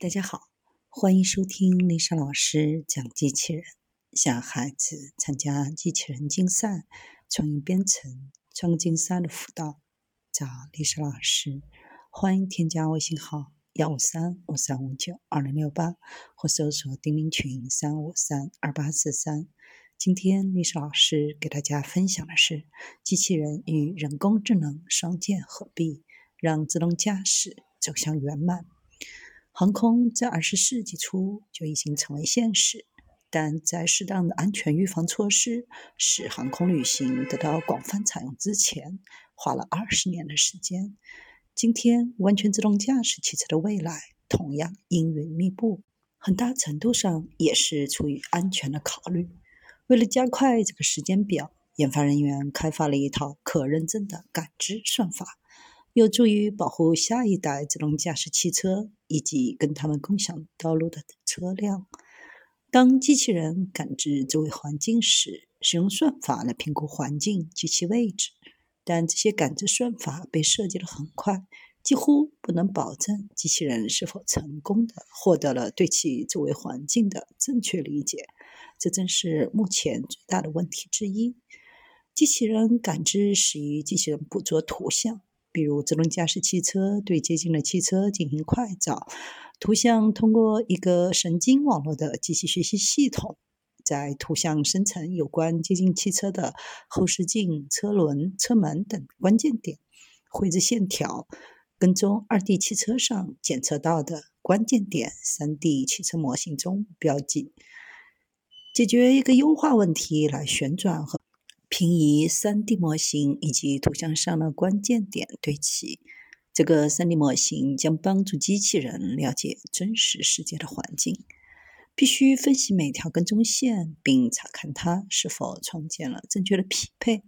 大家好，欢迎收听丽莎老师讲机器人。想孩子参加机器人竞赛、创意编程、创竞赛的辅导，找丽莎老师。欢迎添加微信号幺五三五三五九二零六八，或搜索钉钉群三五三二八四三。今天丽莎老师给大家分享的是机器人与人工智能双剑合璧，让自动驾驶走向圆满。航空在二十世纪初就已经成为现实，但在适当的安全预防措施使航空旅行得到广泛采用之前，花了二十年的时间。今天，完全自动驾驶汽车的未来同样阴云密布，很大程度上也是出于安全的考虑。为了加快这个时间表，研发人员开发了一套可认证的感知算法。有助于保护下一代自动驾驶汽车以及跟他们共享道路的车辆。当机器人感知周围环境时，使用算法来评估环境及其位置。但这些感知算法被设计得很快，几乎不能保证机器人是否成功的获得了对其周围环境的正确理解。这正是目前最大的问题之一。机器人感知始于机器人捕捉图像。比如，自动驾驶汽车对接近的汽车进行快照，图像通过一个神经网络的机器学习系统，在图像生成有关接近汽车的后视镜、车轮、车门等关键点，绘制线条，跟踪二 D 汽车上检测到的关键点，三 D 汽车模型中标记，解决一个优化问题来旋转和。平移 3D 模型以及图像上的关键点对齐，这个 3D 模型将帮助机器人了解真实世界的环境。必须分析每条跟踪线，并查看它是否创建了正确的匹配。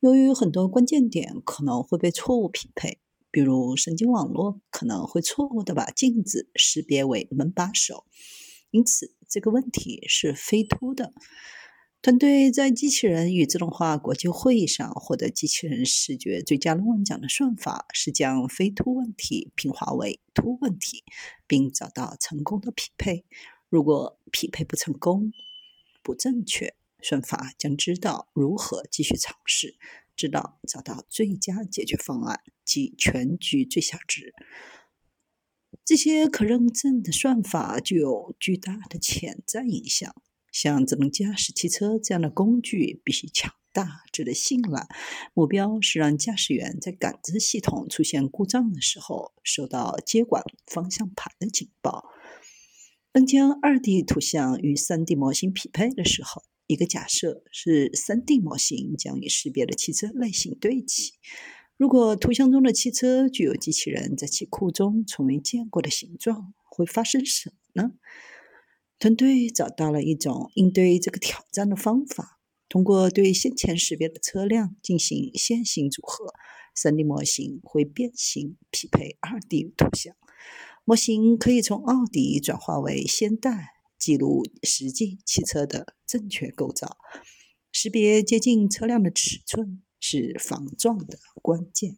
由于很多关键点可能会被错误匹配，比如神经网络可能会错误地把镜子识别为门把手，因此这个问题是非凸的。团队在机器人与自动化国际会议上获得机器人视觉最佳论文奖的算法是将非凸问题平滑为凸问题，并找到成功的匹配。如果匹配不成功、不正确，算法将知道如何继续尝试，直到找到最佳解决方案及全局最小值。这些可认证的算法具有巨大的潜在影响。像智能驾驶汽车这样的工具必须强大、值得信赖。目标是让驾驶员在感知系统出现故障的时候，收到接管方向盘的警报。当将 2D 图像与 3D 模型匹配的时候，一个假设是 3D 模型将与识别的汽车类型对齐。如果图像中的汽车具有机器人在其库中从未见过的形状，会发生什么呢？团队找到了一种应对这个挑战的方法：通过对先前识别的车辆进行线性组合，3D 模型会变形匹配 2D 图像。模型可以从奥迪转化为现代，记录实际汽车的正确构造。识别接近车辆的尺寸是防撞的关键。